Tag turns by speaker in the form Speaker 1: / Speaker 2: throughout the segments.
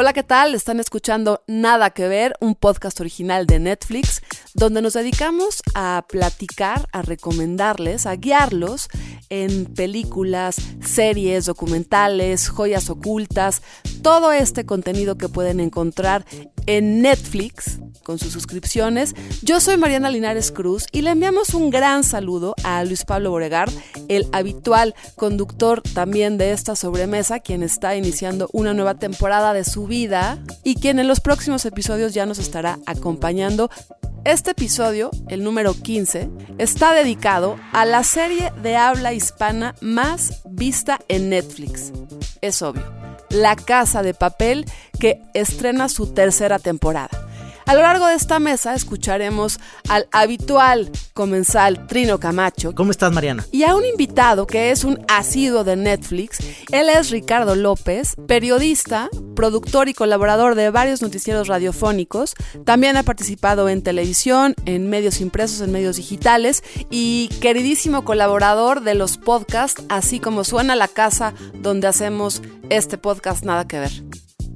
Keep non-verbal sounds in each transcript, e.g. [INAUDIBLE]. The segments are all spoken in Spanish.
Speaker 1: Hola, ¿qué tal? Están escuchando Nada que ver, un podcast original de Netflix, donde nos dedicamos a platicar, a recomendarles, a guiarlos en películas, series, documentales, joyas ocultas, todo este contenido que pueden encontrar en Netflix con sus suscripciones. Yo soy Mariana Linares Cruz y le enviamos un gran saludo a Luis Pablo Boregar, el habitual conductor también de esta sobremesa, quien está iniciando una nueva temporada de su vida y quien en los próximos episodios ya nos estará acompañando. Este episodio, el número 15, está dedicado a la serie de habla hispana más vista en Netflix. Es obvio, La Casa de Papel, que estrena su tercera temporada. A lo largo de esta mesa escucharemos al habitual comensal Trino Camacho
Speaker 2: ¿Cómo estás, Mariana?
Speaker 1: y a un invitado que es un asiduo de Netflix. Él es Ricardo López, periodista, productor y colaborador de varios noticieros radiofónicos. También ha participado en televisión, en medios impresos, en medios digitales y queridísimo colaborador de los podcasts, así como suena la casa donde hacemos este podcast Nada que ver.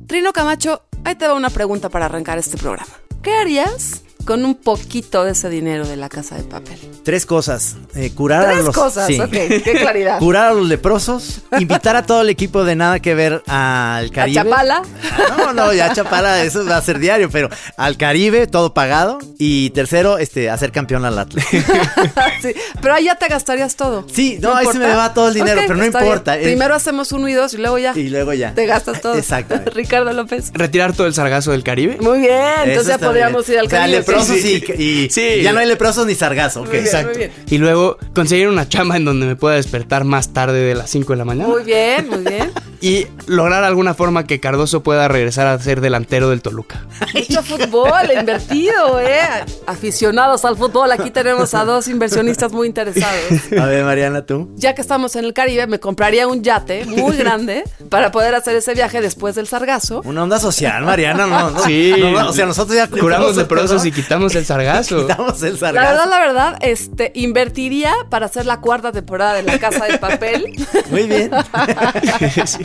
Speaker 1: Trino Camacho, ahí te va una pregunta para arrancar este programa. ¿Qué harías con un poquito de ese dinero de la casa de papel?
Speaker 2: Tres cosas. Eh, curar a
Speaker 1: Tres
Speaker 2: los...
Speaker 1: cosas,
Speaker 2: sí.
Speaker 1: ok, qué claridad. [LAUGHS]
Speaker 2: Curar a los leprosos, invitar a todo el equipo de nada que ver al
Speaker 1: ¿A
Speaker 2: Caribe.
Speaker 1: Chapala?
Speaker 2: Ah, No, no, ya Chapala, eso va a ser diario, pero al Caribe, todo pagado. Y tercero, este, hacer campeón al Atlas. [LAUGHS]
Speaker 1: sí, pero ahí ya te gastarías todo.
Speaker 2: Sí, no, ahí se me va todo el dinero, pero no importa.
Speaker 1: bien. Primero hacemos uno y dos y luego ya
Speaker 2: Y luego ya.
Speaker 1: te gastas todo.
Speaker 2: Exactamente. [LAUGHS]
Speaker 1: Ricardo López.
Speaker 3: retirar todo el sargazo del Caribe.
Speaker 1: Muy bien,
Speaker 2: Eso
Speaker 1: entonces ya podríamos
Speaker 2: bien.
Speaker 1: ir al
Speaker 2: O sea,
Speaker 1: Caribe.
Speaker 2: Leprosos
Speaker 3: Sí,
Speaker 2: y, y
Speaker 3: Sí.
Speaker 2: ya no hay leprosos ni sargazo. ok.
Speaker 1: Muy bien,
Speaker 3: Exacto.
Speaker 1: muy bien.
Speaker 3: Y luego conseguir una chamba en donde me pueda despertar más tarde de las 5 de la mañana.
Speaker 1: Muy bien, muy bien.
Speaker 3: Y lograr alguna forma que Cardoso pueda regresar a ser delantero del Toluca. [LAUGHS]
Speaker 1: Mucho fútbol, invertido, ¿eh? Aficionados al fútbol, aquí tenemos a dos inversionistas muy interesados.
Speaker 2: A ver, Mariana, tú.
Speaker 1: Ya que estamos en el Caribe, me compraría un yate muy [LAUGHS] grande para poder hacer ese viaje después del sargazo.
Speaker 2: Una onda social, Mariana, no, no.
Speaker 3: Sí.
Speaker 2: No, no, o sea, nosotros ya
Speaker 3: Curamos leprosos
Speaker 2: ¿no?
Speaker 3: y quitamos el sargazo. [LAUGHS]
Speaker 2: Quitamos el
Speaker 1: La
Speaker 2: sargazo.
Speaker 1: verdad, la verdad, este, invertiría para hacer la cuarta temporada de La Casa de Papel.
Speaker 2: Muy bien.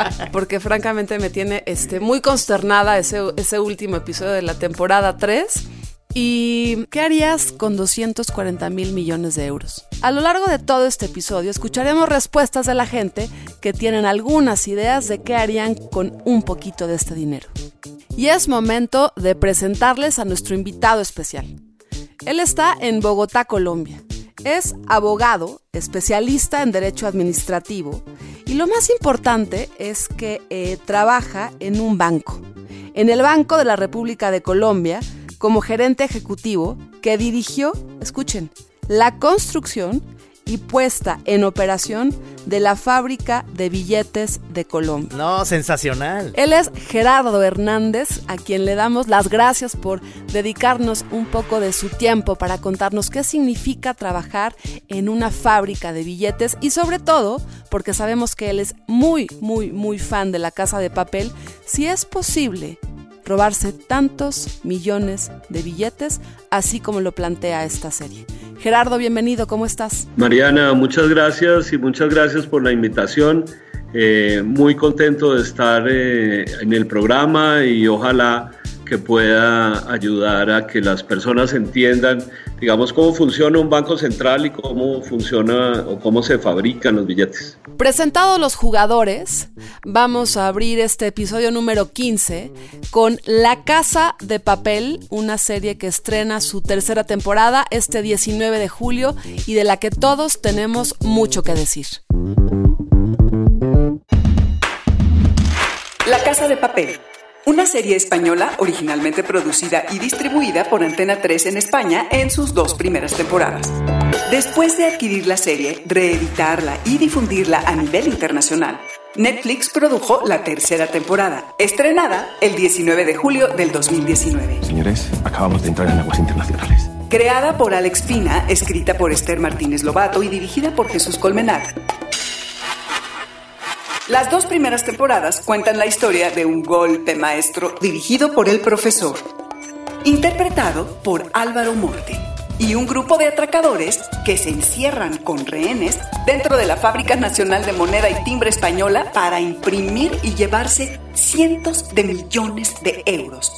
Speaker 2: [LAUGHS]
Speaker 1: Porque francamente me tiene este, muy consternada ese, ese último episodio de la temporada 3. ¿Y qué harías con 240 mil millones de euros? A lo largo de todo este episodio escucharemos respuestas de la gente que tienen algunas ideas de qué harían con un poquito de este dinero. Y es momento de presentarles a nuestro invitado especial. Él está en Bogotá, Colombia. Es abogado, especialista en derecho administrativo y lo más importante es que eh, trabaja en un banco, en el Banco de la República de Colombia, como gerente ejecutivo que dirigió, escuchen, la construcción y puesta en operación de la fábrica de billetes de Colombia.
Speaker 2: No, sensacional.
Speaker 1: Él es Gerardo Hernández, a quien le damos las gracias por dedicarnos un poco de su tiempo para contarnos qué significa trabajar en una fábrica de billetes y sobre todo porque sabemos que él es muy, muy, muy fan de la casa de papel, si es posible robarse tantos millones de billetes, así como lo plantea esta serie. Gerardo, bienvenido, ¿cómo estás?
Speaker 4: Mariana, muchas gracias y muchas gracias por la invitación. Eh, muy contento de estar eh, en el programa y ojalá que pueda ayudar a que las personas entiendan, digamos, cómo funciona un banco central y cómo funciona o cómo se fabrican los billetes.
Speaker 1: Presentados los jugadores, vamos a abrir este episodio número 15 con La Casa de Papel, una serie que estrena su tercera temporada este 19 de julio y de la que todos tenemos mucho que decir.
Speaker 5: La Casa de Papel. Una serie española originalmente producida y distribuida por Antena 3 en España en sus dos primeras temporadas. Después de adquirir la serie, reeditarla y difundirla a nivel internacional, Netflix produjo la tercera temporada, estrenada el 19 de julio del 2019.
Speaker 6: Señores, acabamos de entrar en aguas internacionales.
Speaker 5: Creada por Alex Pina, escrita por Esther Martínez Lobato y dirigida por Jesús Colmenar. Las dos primeras temporadas cuentan la historia de un golpe maestro dirigido por el profesor, interpretado por Álvaro Morte, y un grupo de atracadores que se encierran con rehenes dentro de la Fábrica Nacional de Moneda y Timbre Española para imprimir y llevarse cientos de millones de euros.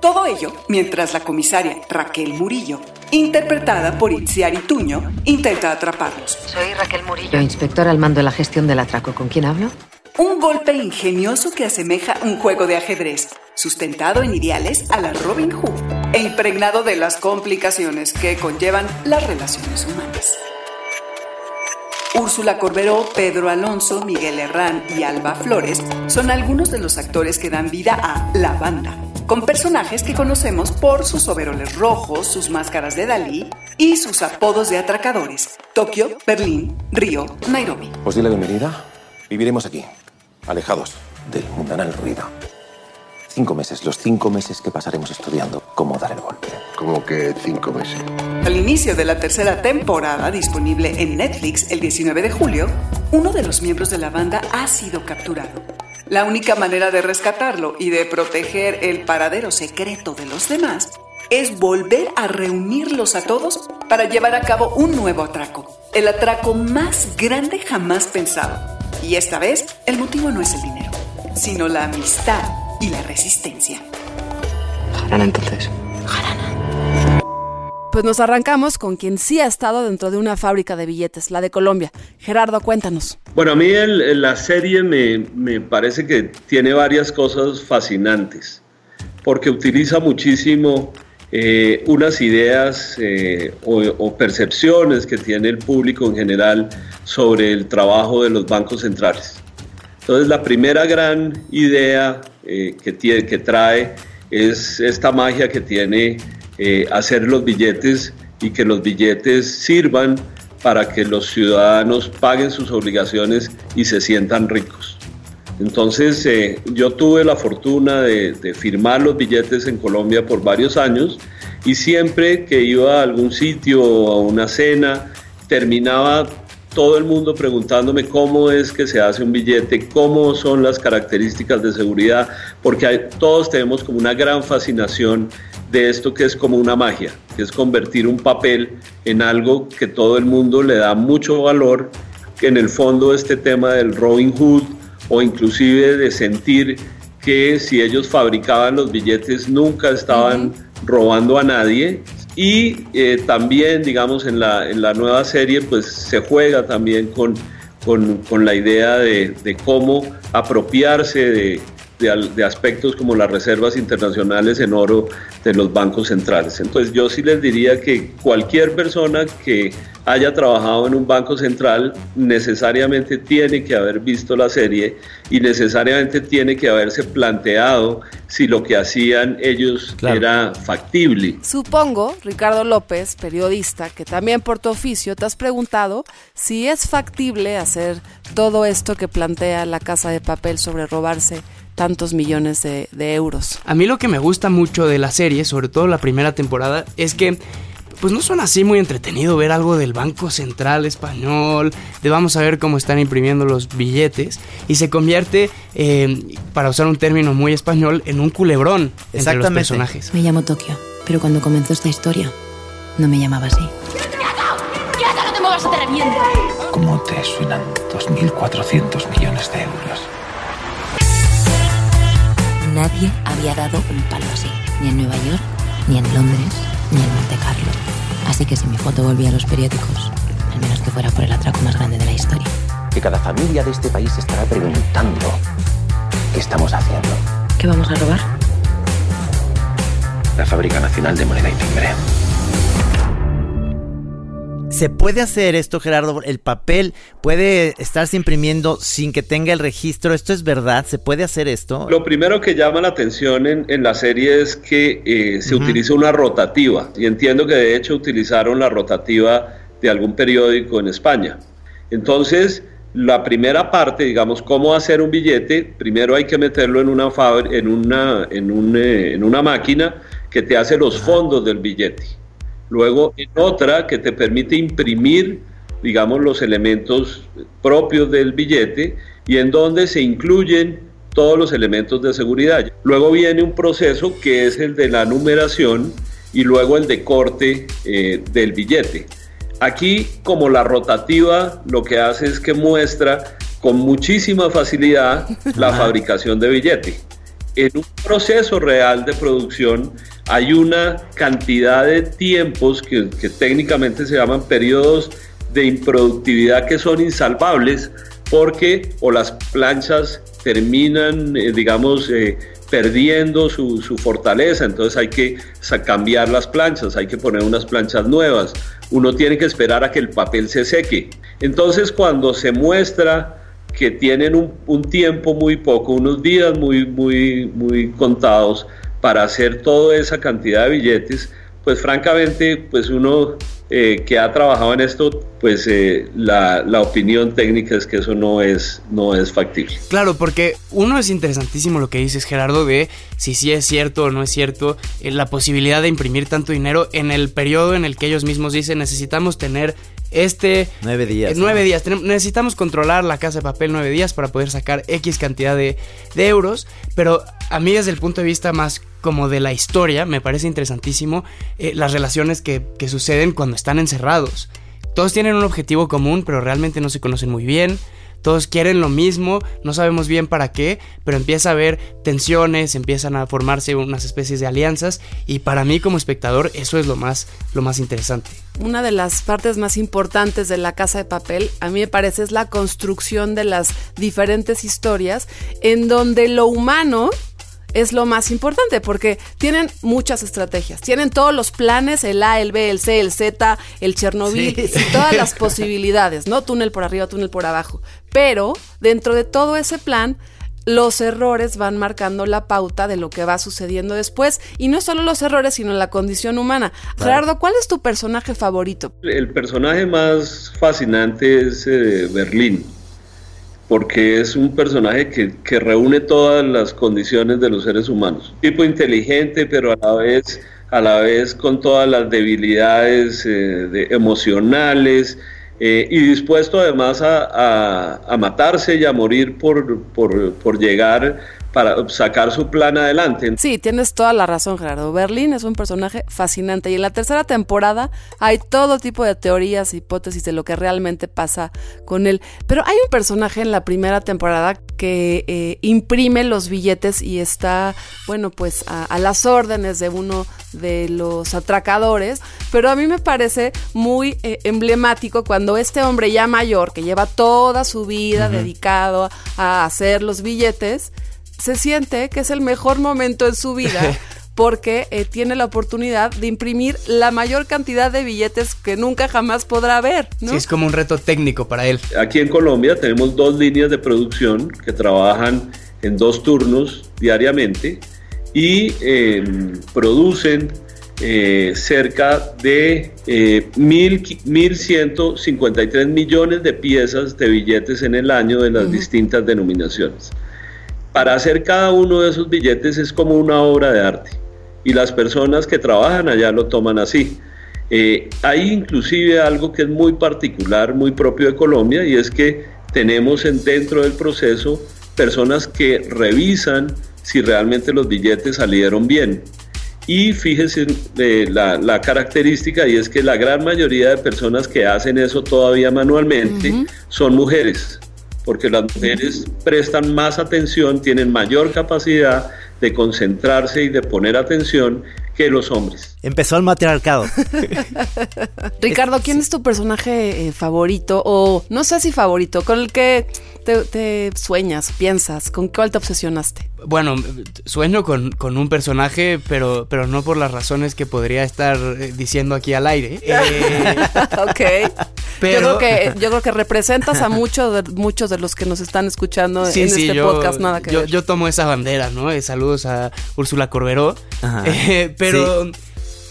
Speaker 5: Todo ello mientras la comisaria Raquel Murillo, interpretada por Itziar Tuño, intenta atraparlos.
Speaker 7: Soy Raquel Murillo, inspectora al mando de la gestión del atraco. ¿Con quién hablo?
Speaker 5: Un golpe ingenioso que asemeja un juego de ajedrez, sustentado en ideales a la Robin Hood e impregnado de las complicaciones que conllevan las relaciones humanas. Úrsula Corberó, Pedro Alonso, Miguel Herrán y Alba Flores son algunos de los actores que dan vida a La Banda, con personajes que conocemos por sus overoles rojos, sus máscaras de Dalí y sus apodos de atracadores: Tokio, Berlín, Río, Nairobi.
Speaker 8: Os di la bienvenida. Viviremos aquí, alejados del mundanal ruido. Cinco meses, los cinco meses que pasaremos estudiando cómo dar el golpe.
Speaker 6: Como que cinco meses.
Speaker 5: Al inicio de la tercera temporada, disponible en Netflix el 19 de julio, uno de los miembros de la banda ha sido capturado. La única manera de rescatarlo y de proteger el paradero secreto de los demás es volver a reunirlos a todos para llevar a cabo un nuevo atraco. El atraco más grande jamás pensado. Y esta vez, el motivo no es el dinero, sino la amistad y la resistencia.
Speaker 3: Jarana entonces.
Speaker 1: Pues nos arrancamos con quien sí ha estado dentro de una fábrica de billetes, la de Colombia. Gerardo, cuéntanos.
Speaker 4: Bueno, a mí la serie me, me parece que tiene varias cosas fascinantes, porque utiliza muchísimo eh, unas ideas eh, o, o percepciones que tiene el público en general sobre el trabajo de los bancos centrales. Entonces, la primera gran idea eh, que, tiene, que trae es esta magia que tiene eh, hacer los billetes y que los billetes sirvan para que los ciudadanos paguen sus obligaciones y se sientan ricos. Entonces, eh, yo tuve la fortuna de, de firmar los billetes en Colombia por varios años y siempre que iba a algún sitio o a una cena, terminaba todo el mundo preguntándome cómo es que se hace un billete, cómo son las características de seguridad, porque hay- todos tenemos como una gran fascinación de esto que es como una magia, que es convertir un papel en algo que todo el mundo le da mucho valor, que en el fondo este tema del Robin Hood o inclusive de sentir que si ellos fabricaban los billetes nunca estaban robando a nadie y eh, también digamos en la, en la nueva serie pues se juega también con, con, con la idea de, de cómo apropiarse de, de al- de aspectos como las reservas internacionales en oro de los bancos centrales. Entonces yo sí les diría que cualquier persona que haya trabajado en un banco central necesariamente tiene que haber visto la serie y necesariamente tiene que haberse planteado si lo que hacían ellos
Speaker 2: Claro.
Speaker 4: era factible.
Speaker 1: Supongo, Ricardo López, periodista, que también por tu oficio te has preguntado si es factible hacer todo esto que plantea la casa de papel sobre robarse tantos millones de, de euros.
Speaker 3: A mí lo que me gusta mucho de la serie, sobre todo la primera temporada, es que pues no suena así muy entretenido ver algo del Banco Central Español, de vamos a ver cómo están imprimiendo los billetes, y se convierte, eh, para usar un término muy español, en un culebrón entre los personajes.
Speaker 9: Me llamo Tokio, pero cuando comenzó esta historia no me llamaba así.
Speaker 6: ¿Cómo te suenan 2.400 millones de euros?
Speaker 9: Nadie había dado un palo así, ni en Nueva York, ni en Londres, ni en Monte Carlo. Así que si mi foto volvía a los periódicos, al menos que fuera por el atraco más grande de la historia.
Speaker 8: Que cada familia de este país estará preguntando qué estamos haciendo.
Speaker 9: ¿Qué vamos a robar?
Speaker 8: La Fábrica Nacional de Moneda y Timbre.
Speaker 2: ¿Se puede hacer esto, Gerardo? ¿El papel puede estarse imprimiendo sin que tenga el registro? ¿Esto es verdad? ¿Se puede hacer esto?
Speaker 4: Lo primero que llama la atención en, en la serie es que eh, se utiliza una rotativa y entiendo que de hecho utilizaron la rotativa de algún periódico en España. Entonces, la primera parte, digamos, cómo hacer un billete, primero hay que meterlo en una, en una, en, un, eh, en una máquina que te hace los fondos del billete. Luego en otra que te permite imprimir, digamos, los elementos propios del billete y en donde se incluyen todos los elementos de seguridad. Luego viene un proceso que es el de la numeración y luego el de corte eh, del billete. Aquí, como la rotativa, lo que hace es que muestra con muchísima facilidad la fabricación de billete. En un proceso real de producción hay una cantidad de tiempos que, técnicamente se llaman periodos de improductividad que son insalvables porque o las planchas terminan, eh, digamos, eh, perdiendo su, fortaleza, entonces hay que cambiar las planchas, hay que poner unas planchas nuevas, uno tiene que esperar a que el papel se seque. Entonces cuando se muestra que tienen un, un tiempo muy poco, unos días muy, muy, muy contados para hacer toda esa cantidad de billetes, pues francamente, pues uno eh, que ha trabajado en esto, pues eh, la, opinión técnica es que eso no es, no es factible.
Speaker 3: Claro, porque uno es interesantísimo lo que dices, Gerardo, de si sí es cierto o no es cierto, eh, la posibilidad de imprimir tanto dinero en el periodo en el que ellos mismos dicen necesitamos tener este...
Speaker 2: Nueve días.
Speaker 3: nueve días. necesitamos controlar la casa de papel nueve días para poder sacar X cantidad de, de euros, pero a mí desde el punto de vista más como de la historia, me parece interesantísimo eh, las relaciones que, que suceden cuando están encerrados. Todos tienen un objetivo común, pero realmente no se conocen muy bien todos quieren lo mismo, no sabemos bien para qué, pero empieza a haber tensiones, empiezan a formarse unas especies de alianzas y para mí como espectador eso es lo más, lo más interesante.
Speaker 1: Una de las partes más importantes de la casa de papel, a mí me parece, es la construcción de las diferentes historias en donde lo humano es lo más importante porque tienen muchas estrategias. Tienen todos los planes, el A, el B, el C, el Z, el Chernobyl y todas las [LAUGHS] posibilidades, ¿no? Túnel por arriba, túnel por abajo. Pero dentro de todo ese plan, los errores van marcando la pauta de lo que va sucediendo después. Y no solo los errores, sino la condición humana. Gerardo, ¿cuál es tu personaje favorito?
Speaker 4: El personaje más fascinante es eh, Berlín porque es un personaje que, reúne todas las condiciones de los seres humanos. Tipo inteligente, pero a la vez, a la vez con todas las debilidades eh, emocionales eh, y dispuesto además a, matarse y a morir por, por, por llegar para sacar su plan adelante.
Speaker 1: Sí, tienes toda la razón, Gerardo. Berlín es un personaje fascinante y en la tercera temporada hay todo tipo de teorías, hipótesis de lo que realmente pasa con él. Pero hay un personaje en la primera temporada que eh, imprime los billetes y está, bueno, pues a, las órdenes de uno de los atracadores. Pero a mí me parece muy eh, emblemático cuando este hombre ya mayor, que lleva toda su vida dedicado a hacer los billetes, se siente que es el mejor momento en su vida [LAUGHS] porque eh, tiene la oportunidad de imprimir la mayor cantidad de billetes que nunca jamás podrá ver.
Speaker 3: Sí, es como un reto técnico para él.
Speaker 4: Aquí en Colombia tenemos dos líneas de producción que trabajan en dos turnos diariamente y em, producen eh, cerca de eh, 1.153 millones de piezas de billetes en el año de las distintas denominaciones para hacer cada uno de esos billetes es como una obra de arte y las personas que trabajan allá lo toman así. Eh, hay inclusive algo que es muy particular, muy propio de Colombia y es que tenemos en, dentro del proceso personas que revisan si realmente los billetes salieron bien. Y fíjense eh, la, característica y es que la gran mayoría de personas que hacen eso todavía manualmente son mujeres porque las mujeres prestan más atención, tienen mayor capacidad de concentrarse y de poner atención que los hombres.
Speaker 2: Empezó el matriarcado. [LAUGHS]
Speaker 1: Ricardo, ¿quién es tu personaje eh, favorito o no sé si favorito, con el que te, sueñas, piensas? ¿Con cuál te obsesionaste?
Speaker 3: Bueno, sueño con, un personaje, pero, pero no por las razones que podría estar eh, diciendo aquí al aire. [LAUGHS]
Speaker 1: Eh, ok. Pero... Yo, creo que, yo creo que representas a muchos de, muchos de los que nos están escuchando en este podcast. Nada que
Speaker 3: yo, yo tomo esa bandera, ¿no? saludos a Úrsula Corberó. pero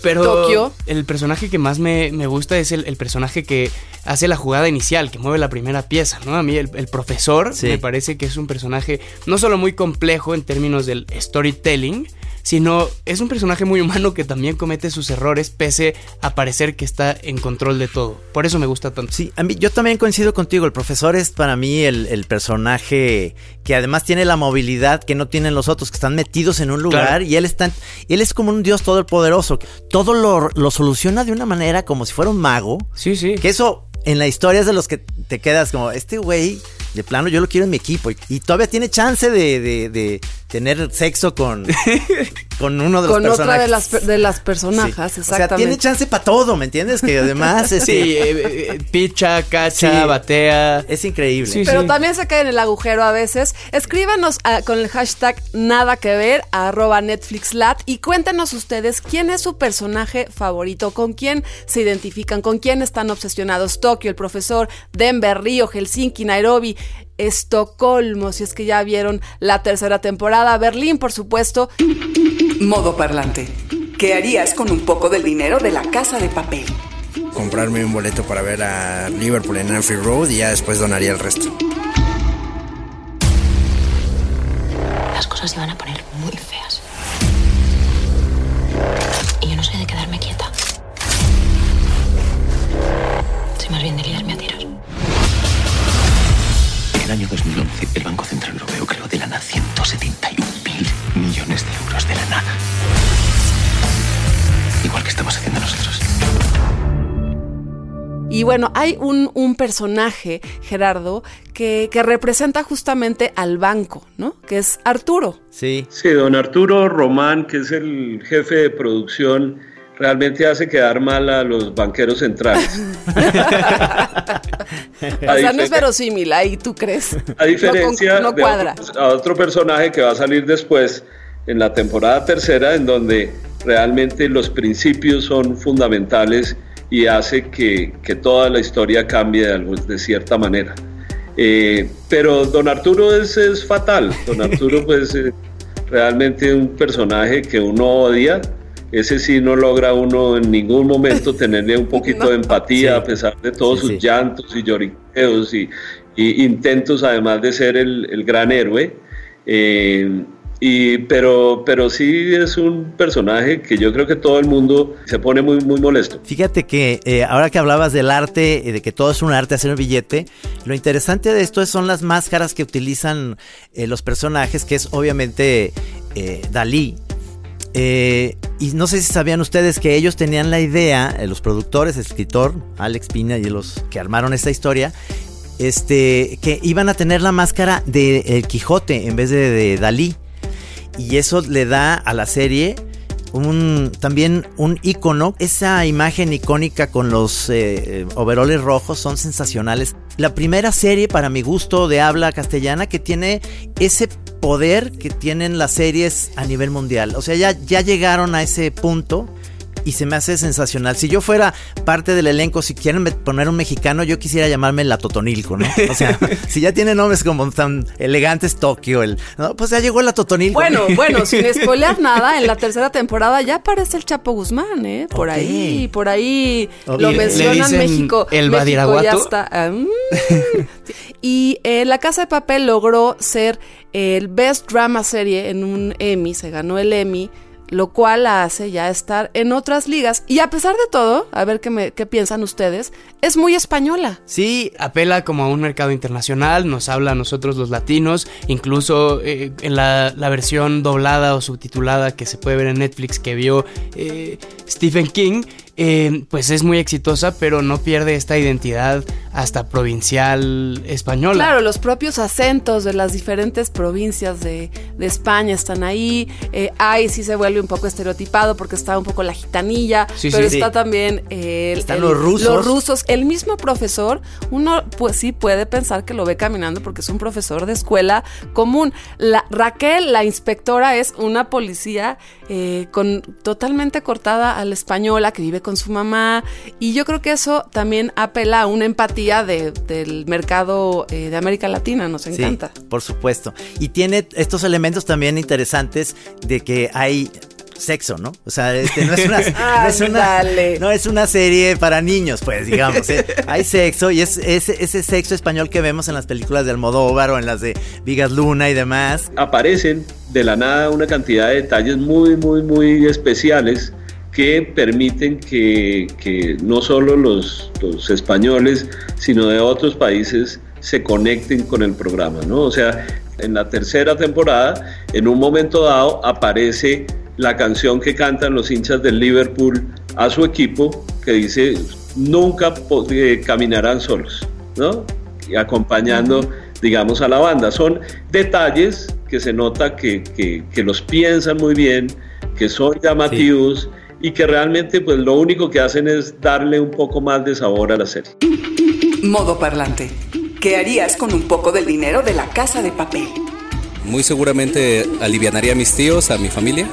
Speaker 3: Pero
Speaker 1: Tokio.
Speaker 3: el personaje que más me, me gusta es el, el personaje que hace la jugada inicial, que mueve la primera pieza, ¿no? A mí el, el profesor
Speaker 2: Sí.
Speaker 3: me parece que es un personaje no solo muy complejo en términos del storytelling, sino es un personaje muy humano que también comete sus errores pese a parecer que está en control de todo. Por eso me gusta tanto.
Speaker 2: Sí, a mí, yo también coincido contigo. El profesor es para mí el, el personaje que además tiene la movilidad que no tienen los otros, que están metidos en un lugar
Speaker 3: Claro.
Speaker 2: y él está, él es como un dios todopoderoso. Todo lo, lo soluciona de una manera como si fuera un mago.
Speaker 3: Sí, sí.
Speaker 2: Que eso en la historia es de los que te quedas como, este güey, de plano yo lo quiero en mi equipo. Y, y todavía tiene chance de, de- de tener sexo con, [LAUGHS] con uno de los
Speaker 1: Con
Speaker 2: personajes.
Speaker 1: otra de las, de las
Speaker 2: Sí.
Speaker 1: personajes,
Speaker 2: O sea, tiene chance para todo, ¿me entiendes? Que además es, [LAUGHS]
Speaker 3: Sí, eh, eh, picha, cacha,
Speaker 2: Sí.
Speaker 3: batea.
Speaker 2: es increíble.
Speaker 3: Sí,
Speaker 1: Pero
Speaker 3: sí.
Speaker 1: también se cae en el agujero a veces. Escríbanos con el hashtag nada que ver, arroba NetflixLat, y cuéntenos ustedes quién es su personaje favorito, con quién se identifican, con quién están obsesionados. Tokio, el profesor, Denver, Río, Helsinki, Nairobi. Estocolmo, si es que ya vieron la tercera temporada, Berlín, por supuesto.
Speaker 5: Modo parlante. ¿Qué harías con un poco del dinero de la casa de papel?
Speaker 10: comprarme un boleto para ver a Liverpool en Anfield Road y ya después donaría el resto.
Speaker 9: Las cosas se van a poner muy feas. Y yo no soy de quedarme quieta. Soy más bien de
Speaker 6: el año 2011, el Banco Central Europeo creó de la nada 171 mil millones de euros de la nada. Igual que estamos haciendo nosotros.
Speaker 1: Y bueno, hay un, un personaje, Gerardo, que, que representa justamente al banco, ¿no? Que es Arturo.
Speaker 2: Sí.
Speaker 4: Sí, don Arturo Román, que es el jefe de producción, realmente hace quedar mal a los banqueros centrales. [LAUGHS]
Speaker 1: O sea, no es verosímil, ahí tú crees.
Speaker 4: A diferencia
Speaker 1: no, no
Speaker 4: de
Speaker 1: cuadra.
Speaker 4: otro, a otro personaje que va a salir después en la temporada tercera, en donde realmente los principios son fundamentales y hace que, que toda la historia cambie de, de cierta manera. Eh, pero don Arturo es, es fatal. Don Arturo, pues, eh, realmente un personaje que uno odia. Ese sí no logra uno en ningún momento [LAUGHS] tenerle un poquito de empatía
Speaker 2: Sí.
Speaker 4: a pesar de todos
Speaker 2: Sí,
Speaker 4: sus
Speaker 2: sí.
Speaker 4: llantos y lloriqueos y, y intentos además de ser el, el gran héroe. Eh, y, pero, pero sí es un personaje que yo creo que todo el mundo se pone muy, muy molesto.
Speaker 2: Fíjate que eh, ahora que hablabas del arte, y de que todo es un arte hacer un billete, lo interesante de esto es- son las máscaras que utilizan eh, los personajes, que es obviamente eh, Dalí. Eh, y no sé si sabían ustedes que ellos tenían la idea, eh, los productores, el escritor, Alex Pina y los que armaron esta historia, este, que iban a tener la máscara de El Quijote en vez de, de Dalí. Y eso le da a la serie un también un icono. Esa imagen icónica con los eh, eh, overoles rojos son sensacionales. La primera serie, para mi gusto, de habla castellana que tiene ese poder que tienen las series a nivel mundial. O sea, ya, ya llegaron a ese punto y se me hace sensacional. Si yo fuera parte del elenco, si quieren poner un mexicano, yo quisiera llamarme la Totonilco, ¿no? O sea, [LAUGHS] si ya tiene nombres como tan elegantes Tokio, el, no, pues ya llegó la Totonilco.
Speaker 1: Bueno, [LAUGHS] bueno, sin spoilear nada, en la tercera temporada ya aparece el Chapo Guzmán, ¿eh? Por ahí, por ahí
Speaker 2: Ok.
Speaker 1: lo
Speaker 2: ¿Le
Speaker 1: mencionan
Speaker 3: dicen
Speaker 1: México.
Speaker 3: el
Speaker 1: México
Speaker 3: Badiraguato?
Speaker 1: ya está. ah, mm. y eh, La Casa de Papel logró ser el Best Drama Serie en un Emmy, se ganó el Emmy, lo cual la hace ya estar en otras ligas. Y a pesar de todo, a ver qué, me, qué piensan ustedes, es muy española.
Speaker 3: Sí, apela como a un mercado internacional, nos habla a nosotros los latinos, incluso eh, en la, la versión doblada o subtitulada que se puede ver en Netflix que vio eh, Stephen King, eh, pues es muy exitosa, pero no pierde esta identidad hasta provincial española.
Speaker 1: Claro, los propios acentos de las diferentes provincias de, de España están ahí. Eh, ahí sí se vuelve un poco estereotipado porque está un poco la gitanilla,
Speaker 3: Sí,
Speaker 1: pero
Speaker 3: sí.
Speaker 1: está
Speaker 2: Sí.
Speaker 1: también eh, el-
Speaker 2: Están los rusos.
Speaker 1: Los rusos. El mismo profesor, uno pues sí puede pensar que lo ve caminando porque es un profesor de escuela común. La, Raquel, la inspectora, es una policía eh, con totalmente cortada a la española que vive con su mamá. Y yo creo que eso también apela a una empatía de- del mercado eh, de América Latina. Nos
Speaker 2: Sí,
Speaker 1: encanta.
Speaker 2: por supuesto. Y tiene estos elementos también interesantes de que hay sexo, ¿no? O sea, este, no, es una,
Speaker 1: Ah, [LAUGHS]
Speaker 2: no, es una, no es una serie para niños, pues, digamos. ¿eh? Hay sexo y es, es ese sexo español que vemos en las películas de Almodóvar o en las de Vigas Luna y demás.
Speaker 4: Aparecen de la nada una cantidad de detalles muy, muy, muy especiales que permiten que, que no solo los, los españoles, sino de otros países se conecten con el programa, ¿no? O sea, en la tercera temporada, en un momento dado, aparece la canción que cantan los hinchas del Liverpool a su equipo, que dice, nunca eh, caminarán solos, ¿no? Y acompañando, digamos, a la banda. Son detalles que se nota que, que- que los piensan muy bien, que son llamativos y que realmente pues lo único que hacen es darle un poco más de sabor a la serie.
Speaker 5: Modo parlante. ¿Qué harías con un poco del dinero de la casa de papel?
Speaker 11: Muy seguramente alivianaría a mis tíos, a mi familia.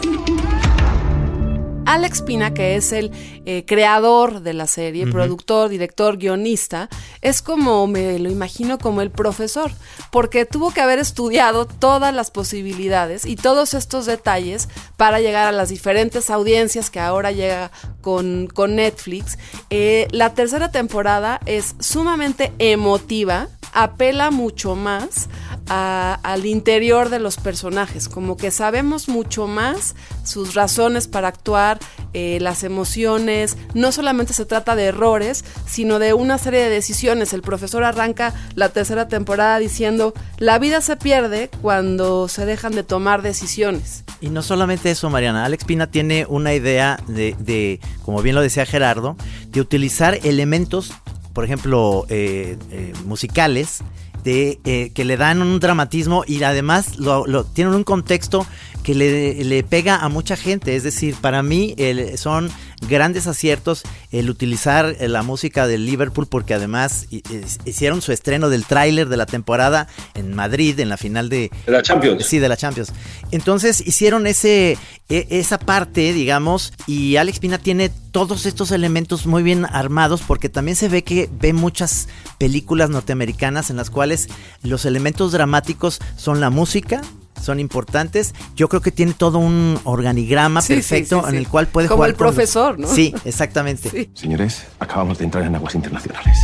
Speaker 1: Alex Pina, que es el eh, creador de la serie, productor, director, guionista, es como, me lo imagino, como el profesor, porque tuvo que haber estudiado todas las posibilidades y todos estos detalles para llegar a las diferentes audiencias que ahora llega con, con Netflix. Eh, la tercera temporada es sumamente emotiva, apela mucho más al interior de los personajes, como que sabemos mucho más sus razones para actuar, eh, las emociones, no solamente se trata de errores, sino de una serie de decisiones. El profesor arranca la tercera temporada diciendo, la vida se pierde cuando se dejan de tomar decisiones.
Speaker 2: Y no solamente eso, Mariana. Alex Pina tiene una idea de, de, como bien lo decía Gerardo, de utilizar elementos, por ejemplo, eh, eh, musicales, eh, que le dan un dramatismo y además lo- tienen un contexto que le, le pega a mucha gente. Es decir, para mí el- son grandes aciertos el utilizar la música del Liverpool porque además hi- hi- hicieron su estreno del tráiler de la temporada en Madrid, en la final de...
Speaker 4: De la Champions.
Speaker 2: Sí, de la Champions. Entonces hicieron ese, e- esa parte, digamos, y Alex Pina tiene todos estos elementos muy bien armados porque también se ve que ve muchas películas norteamericanas en las cuales los elementos dramáticos son la música, son importantes. Yo creo que tiene todo un organigrama
Speaker 1: Sí,
Speaker 2: perfecto
Speaker 1: sí,
Speaker 2: en
Speaker 1: sí.
Speaker 2: el cual puede
Speaker 1: Como
Speaker 2: jugar
Speaker 1: el
Speaker 2: con los-
Speaker 1: profesor, ¿no?
Speaker 2: Sí, exactamente.
Speaker 8: Señores, acabamos de entrar en aguas internacionales.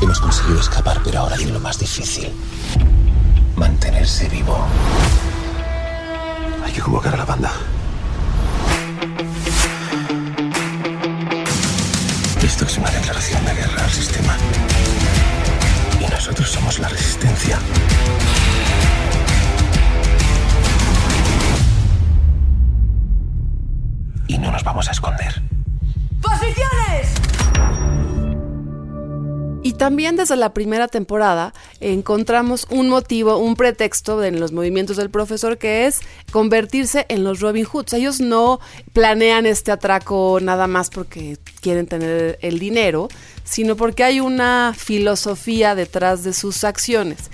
Speaker 6: Hemos conseguido escapar, pero ahora viene lo más difícil. Mantenerse vivo.
Speaker 8: Hay que convocar a la banda.
Speaker 6: Esto es una declaración de guerra al sistema. Nosotros somos la resistencia. Y no nos vamos a esconder.
Speaker 1: ¡Posiciones! Y también desde la primera temporada encontramos un motivo, un pretexto en los movimientos del profesor que es convertirse en los Robin Hoods. Ellos no planean este atraco nada más porque quieren tener el dinero, sino porque hay una filosofía detrás de sus acciones.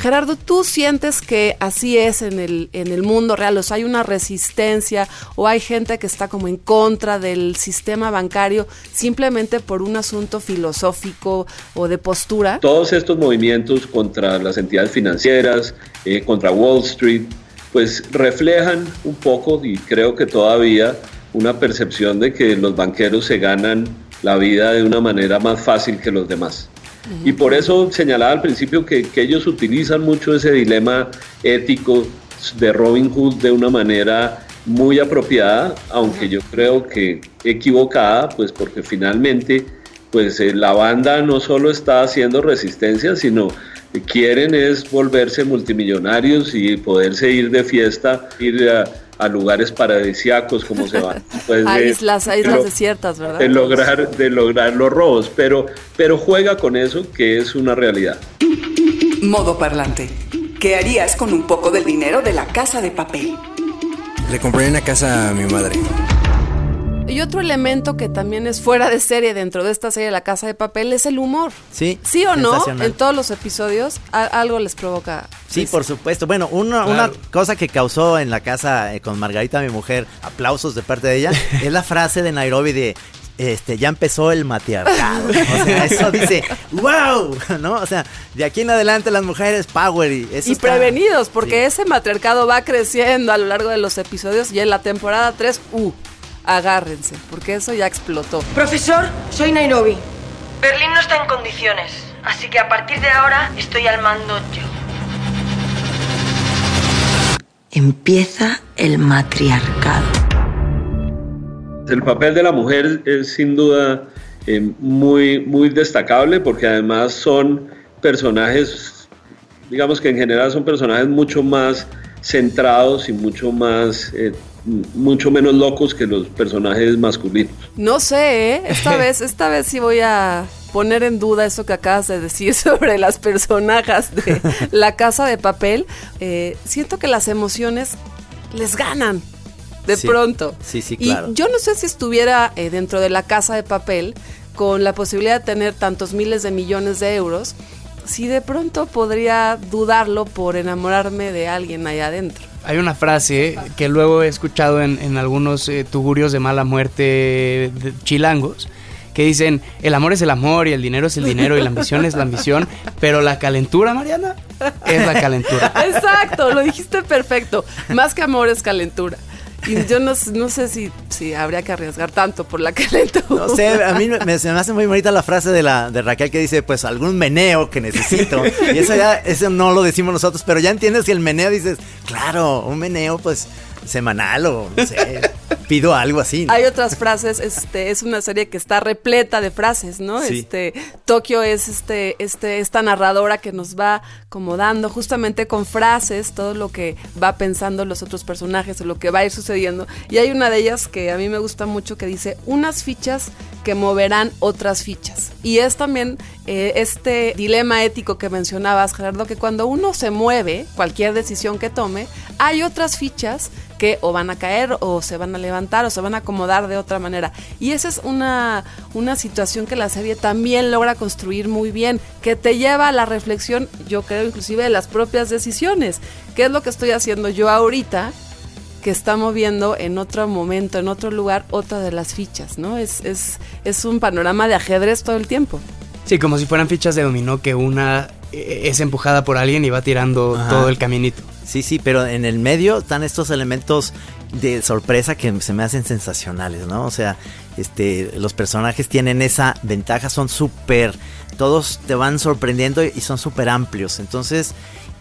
Speaker 1: Gerardo, ¿tú sientes que así es en el, en el mundo real? O hay una resistencia o hay gente que está como en contra del sistema bancario simplemente por un asunto filosófico o de postura.
Speaker 4: Todos estos movimientos contra las entidades financieras, eh, contra Wall Street, pues reflejan un poco y creo que todavía una percepción de que los banqueros se ganan la vida de una manera más fácil que los demás. Y por eso señalaba al principio que, que ellos utilizan mucho ese dilema ético de Robin Hood de una manera muy apropiada, aunque yo creo que equivocada, pues porque finalmente pues eh, la banda no solo está haciendo resistencia, sino quieren es volverse multimillonarios y poderse ir de fiesta, ir a, a lugares paradisíacos como se van. después [LAUGHS]
Speaker 1: a
Speaker 4: de-
Speaker 1: islas, a
Speaker 4: de
Speaker 1: islas
Speaker 4: lo-
Speaker 1: desiertas, ¿verdad?
Speaker 4: de lograr, de lograr los robos, pero, pero juega con eso que es una realidad.
Speaker 5: Modo parlante. ¿Qué harías con un poco del dinero de la casa de papel?
Speaker 10: Le compré una casa a mi madre.
Speaker 1: Y otro elemento que también es fuera de serie dentro de esta serie La Casa de Papel es el humor.
Speaker 2: Sí.
Speaker 1: ¿Sí o no? En todos los episodios a- algo les provoca.
Speaker 2: Sí, por supuesto. Bueno, una,
Speaker 1: Claro.
Speaker 2: una cosa que causó en la casa eh, con Margarita, mi mujer, aplausos de parte de ella, [LAUGHS] es la frase de Nairobi de este, ya empezó el matriarcado. [LAUGHS] O sea, eso dice, wow, ¿no? O sea, de aquí en adelante las mujeres power y eso
Speaker 1: Y
Speaker 2: está-
Speaker 1: prevenidos, porque ese matriarcado va creciendo a lo largo de los episodios y en la temporada 3, uh, agárrense, porque eso ya explotó.
Speaker 12: Profesor, soy Nairobi. Berlín no está en condiciones, así que a partir de ahora estoy al mando yo. Empieza el matriarcado.
Speaker 4: El papel de la mujer es sin duda eh, muy, muy destacable porque además son personajes, digamos que en general son personajes mucho más centrados y mucho más, eh, mucho menos locos que los personajes masculinos.
Speaker 1: No sé, ¿eh? esta [LAUGHS] vez, esta vez sí voy a poner en duda eso que acabas de decir [LAUGHS] sobre las personajes de La Casa de Papel. Eh, siento que las emociones les ganan de
Speaker 2: Sí.
Speaker 1: pronto.
Speaker 2: Sí, sí, claro.
Speaker 1: Y yo no sé si estuviera eh, dentro de la casa de papel con la posibilidad de tener tantos miles de millones de euros, si de pronto podría dudarlo por enamorarme de alguien allá adentro.
Speaker 3: Hay una frase que luego he escuchado en, algunos eh, tugurios de mala muerte chilangos que dicen, el amor es el amor y el dinero es el dinero y la ambición es la ambición, pero la calentura, Mariana, es la calentura.
Speaker 1: Exacto, lo dijiste perfecto. Más que amor es calentura. Y yo no, no sé si, si habría que arriesgar tanto por la calentura.
Speaker 2: No sé, a mí me, [LAUGHS] me- se me hace muy bonita la frase de la de Raquel que dice, pues algún meneo que necesito. Y eso ya, eso no lo decimos nosotros, pero ya entiendes que el meneo dices, claro, un meneo pues semanal o no sé, pido algo así. ¿no?
Speaker 1: Hay otras frases, este, es una serie que está repleta de frases, ¿no?
Speaker 2: Sí.
Speaker 1: Este, Tokio es este, este, esta narradora que nos va como dando justamente con frases todo lo que va pensando los otros personajes o lo que va a ir sucediendo. Y hay una de ellas que a mí me gusta mucho que dice, unas fichas que moverán otras fichas. Y es también eh, este dilema ético que mencionabas, Gerardo, que cuando uno se mueve, cualquier decisión que tome, hay otras fichas que o van a caer o se van a levantar o se van a acomodar de otra manera. Y esa es una, una situación que la serie también logra construir muy bien, que te lleva a la reflexión, yo creo inclusive de las propias decisiones. ¿Qué es lo que estoy haciendo yo ahorita? que está moviendo en otro momento, en otro lugar, otra de las fichas, ¿no? Es, es, es un panorama de ajedrez todo el tiempo.
Speaker 3: Sí, como si fueran fichas de dominó que una eh, es empujada por alguien y va tirando
Speaker 2: Ajá.
Speaker 3: todo el caminito.
Speaker 2: Sí, sí, pero en el medio están estos elementos de sorpresa que se me hacen sensacionales, ¿no? O sea, este, los personajes tienen esa ventaja, son súper, todos te van sorprendiendo y son súper amplios. Entonces,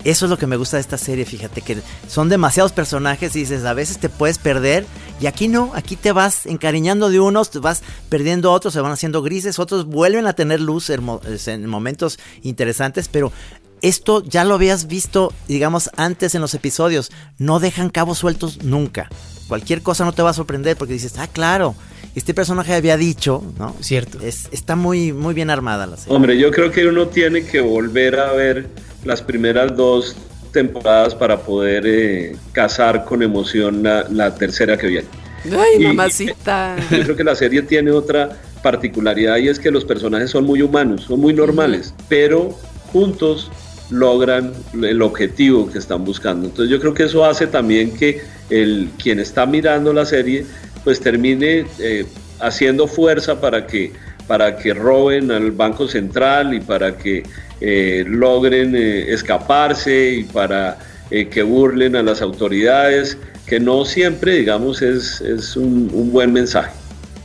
Speaker 2: eso es lo que me gusta de esta serie, fíjate que son demasiados personajes y dices, a veces te puedes perder y aquí no, aquí te vas encariñando de unos, te vas perdiendo otros, se van haciendo grises, otros vuelven a tener luz en momentos interesantes, pero esto ya lo habías visto, digamos, antes en los episodios. No dejan cabos sueltos nunca. Cualquier cosa no te va a sorprender porque dices, ah, claro, este personaje había dicho, ¿no?
Speaker 3: Cierto.
Speaker 2: Es, está muy, muy bien armada la serie.
Speaker 4: Hombre, yo creo que uno tiene que volver a ver las primeras dos temporadas para poder eh, cazar con emoción la, la tercera que viene.
Speaker 1: Ay,
Speaker 4: Y-
Speaker 1: mamacita. [LAUGHS]
Speaker 4: Yo creo que la serie tiene otra particularidad y es que los personajes son muy humanos, son muy normales, pero juntos logran el objetivo que están buscando. Entonces yo creo que eso hace también que el quien está mirando la serie pues termine eh, haciendo fuerza para que para que roben al Banco Central y para que eh, logren eh, escaparse y para que burlen a las autoridades, que no siempre, digamos, es, es un- un buen mensaje.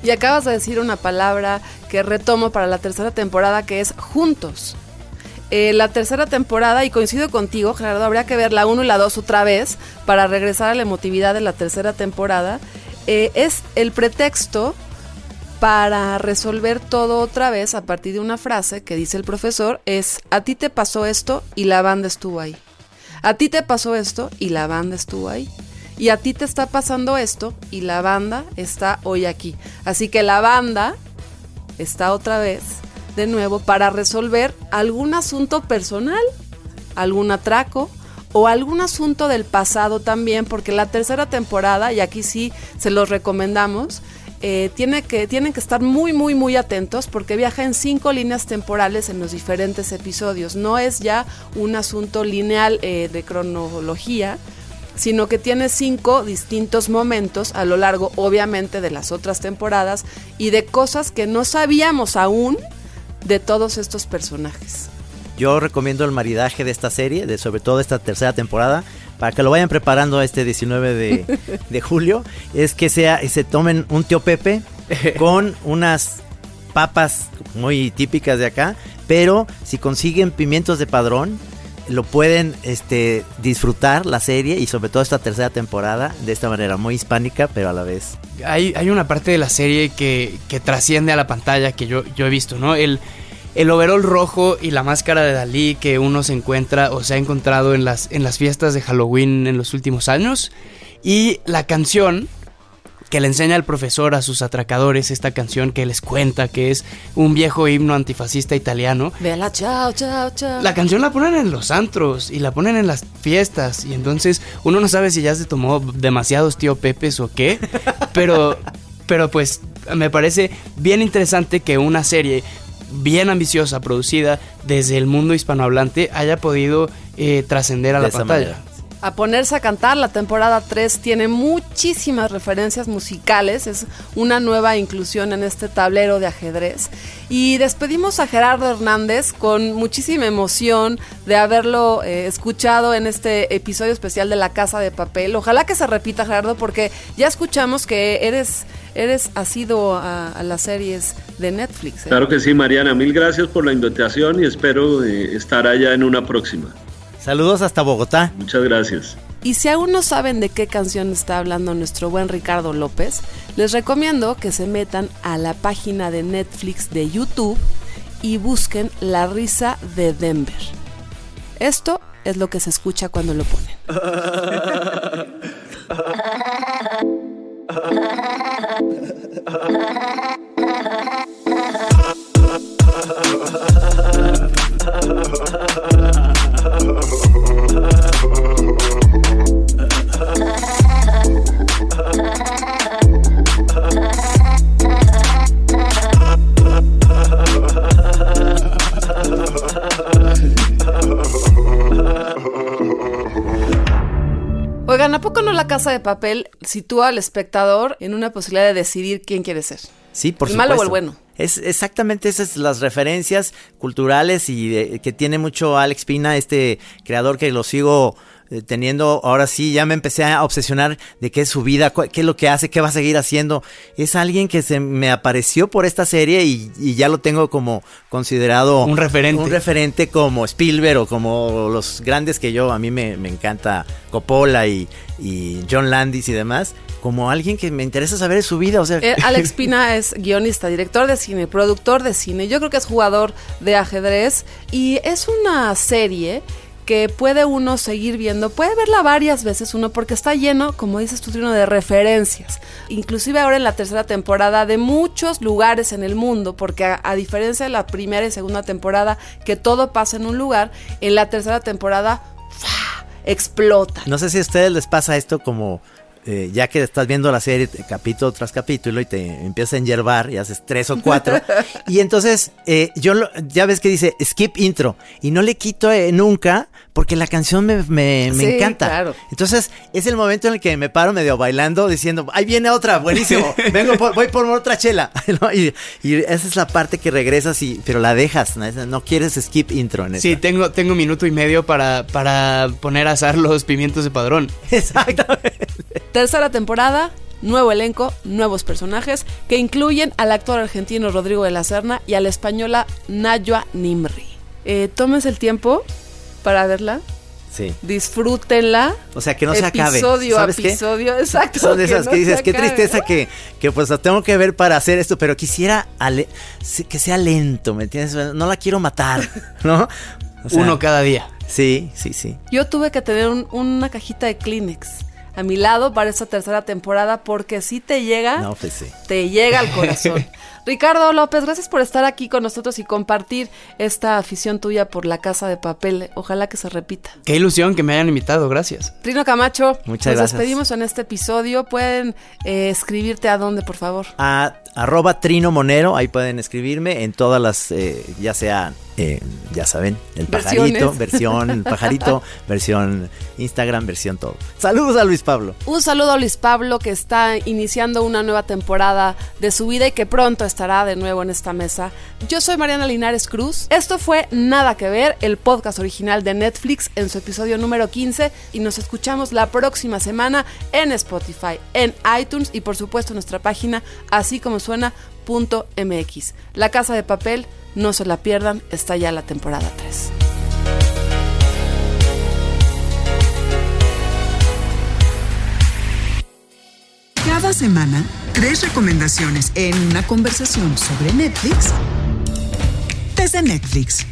Speaker 1: Y acabas de decir una palabra que retomo para la tercera temporada, que es juntos. Eh, la tercera temporada, y coincido contigo, Gerardo, habría que ver la 1 y la 2 otra vez para regresar a la emotividad de la tercera temporada. eh, es el pretexto para resolver todo otra vez a partir de una frase que dice el profesor, es, a ti te pasó esto y la banda estuvo ahí. A ti te pasó esto y la banda estuvo ahí. Y a ti te está pasando esto y la banda está hoy aquí. Así que la banda está otra vez de nuevo para resolver algún asunto personal, algún atraco o algún asunto del pasado también, porque la tercera temporada, y aquí sí se los recomendamos, eh, tiene que, tienen que estar muy, muy, muy atentos porque viaja en cinco líneas temporales en los diferentes episodios. No es ya un asunto lineal eh, de cronología, sino que tiene cinco distintos momentos a lo largo, obviamente, de las otras temporadas y de cosas que no sabíamos aún de todos estos personajes.
Speaker 2: Yo recomiendo el maridaje de esta serie, de sobre todo esta tercera temporada, para que lo vayan preparando este 19 de, [LAUGHS] de julio, es que sea, se tomen un tío Pepe [LAUGHS] con unas papas muy típicas de acá, pero si consiguen pimientos de padrón, lo pueden este, disfrutar la serie y sobre todo esta tercera temporada de esta manera muy hispánica, pero a la vez.
Speaker 3: Hay, hay una parte de la serie que, que trasciende a la pantalla que yo, yo he visto, ¿no? El, el overol rojo y la máscara de Dalí que uno se encuentra o se ha encontrado en las, en las fiestas de Halloween en los últimos años. Y la canción que le enseña el profesor a sus atracadores, esta canción que les cuenta que es un viejo himno antifascista italiano.
Speaker 1: Véala, chao, chao, chao.
Speaker 3: La canción la ponen en los antros y la ponen en las fiestas y entonces uno no sabe si ya se tomó demasiados tío Pepes o qué, [LAUGHS] pero, pero pues me parece bien interesante que una serie bien ambiciosa, producida desde el mundo hispanohablante, haya podido eh, trascender a la pantalla.
Speaker 1: A ponerse a cantar, la temporada 3 tiene muchísimas referencias musicales, es una nueva inclusión en este tablero de ajedrez. Y despedimos a Gerardo Hernández con muchísima emoción de haberlo eh, escuchado en este episodio especial de La Casa de Papel. Ojalá que se repita, Gerardo, porque ya escuchamos que eres, eres asido a, las series de Netflix.
Speaker 4: ¿eh? Claro que sí, Mariana. Mil gracias por la invitación y espero eh, estar allá en una próxima.
Speaker 2: Saludos hasta Bogotá.
Speaker 4: Muchas gracias.
Speaker 1: Y si aún no saben de qué canción está hablando nuestro buen Ricardo López, les recomiendo que se metan a la página de Netflix de YouTube y busquen La risa de Denver. Esto es lo que se escucha cuando lo ponen. [LAUGHS] poco no la casa de papel sitúa al espectador en una posibilidad de decidir quién quiere ser?
Speaker 2: Sí, por
Speaker 1: ¿El
Speaker 2: supuesto.
Speaker 1: malo o el bueno?
Speaker 2: Es exactamente esas las referencias culturales y de- que tiene mucho Alex Pina, este creador que lo sigo teniendo. Ahora sí, ya me empecé a obsesionar de qué es su vida, qué es lo que hace, qué va a seguir haciendo. Es alguien que se me apareció por esta serie y, y ya lo tengo como considerado
Speaker 3: Un referente.
Speaker 2: un referente como Spielberg o como los grandes que yo, a mí me, me encanta Coppola y, y John Landis y demás, como alguien que me interesa saber de su vida. O sea,
Speaker 1: Eh, Alex [LAUGHS] Pina es guionista, director de cine, productor de cine. Yo creo que es jugador de ajedrez y es una serie que puede uno seguir viendo, puede verla varias veces uno porque está lleno, como dices tú, Trino, de referencias. Inclusive ahora en la tercera temporada de muchos lugares en el mundo, porque a, diferencia de la primera y segunda temporada, que todo pasa en un lugar, en la tercera temporada explota.
Speaker 2: No sé si a ustedes les pasa esto como eh, ya que estás viendo la serie capítulo tras capítulo y te empiezas a enyerbar y haces tres o cuatro. [LAUGHS] y entonces eh, yo lo- ya ves que dice skip intro y no le quito eh, nunca porque la canción me, me- me
Speaker 1: Sí,
Speaker 2: encanta.
Speaker 1: claro.
Speaker 2: Entonces es el momento en el que me paro medio bailando diciendo, ahí viene otra, buenísimo, [LAUGHS] vengo por- voy por otra chela. [LAUGHS] ¿no? y, y esa es la parte que regresas y, pero la dejas, no, no quieres skip intro en
Speaker 3: Sí, tengo, tengo un minuto y medio para, para poner a asar los pimientos de padrón.
Speaker 1: Tercera temporada, nuevo elenco, nuevos personajes que incluyen al actor argentino Rodrigo de la Serna y a la española Nayua Nimri. Eh, tómense el tiempo para verla,
Speaker 2: Sí.
Speaker 1: disfrútenla.
Speaker 2: O sea, que no se acabe.
Speaker 1: Episodio
Speaker 2: ¿Sabes
Speaker 1: a
Speaker 2: qué?
Speaker 1: episodio, [LAUGHS] exacto.
Speaker 2: Son de esas
Speaker 1: no
Speaker 2: que dices, qué
Speaker 1: acabe".
Speaker 2: tristeza que, que pues la tengo que ver para hacer esto, pero quisiera que sea lento, ¿me entiendes? No la quiero matar, [LAUGHS] ¿no? O sea,
Speaker 3: Uno cada día.
Speaker 2: Sí, sí, sí.
Speaker 1: Yo tuve que tener un- una cajita de Kleenex a mi lado para esta tercera temporada porque si te llega,
Speaker 2: No, pues sí.
Speaker 1: te llega al corazón. [LAUGHS] Ricardo López, gracias por estar aquí con nosotros y compartir esta afición tuya por la casa de papel. Ojalá que se repita.
Speaker 3: Qué ilusión que me hayan invitado, gracias.
Speaker 1: Trino Camacho,
Speaker 2: Muchas
Speaker 1: nos
Speaker 2: gracias.
Speaker 1: despedimos en este episodio. Pueden eh, escribirte a dónde, por favor.
Speaker 2: A arroba Trino Monero, ahí pueden escribirme en todas las, eh, ya sea, eh, ya saben, el pajarito,
Speaker 1: Versiones.
Speaker 2: versión pajarito, [LAUGHS] versión Instagram, versión todo. Saludos a Luis Pablo.
Speaker 1: Un saludo a Luis Pablo que está iniciando una nueva temporada de su vida y que pronto estará de nuevo en esta mesa. Yo soy Mariana Linares Cruz. Esto fue Nada que ver, el podcast original de Netflix en su episodio número 15 y nos escuchamos la próxima semana en Spotify, en iTunes y por supuesto en nuestra página así como suena punto MX. La Casa de Papel, no se la pierdan, está ya la temporada 3.
Speaker 5: Cada semana, tres recomendaciones en una conversación sobre Netflix desde Netflix.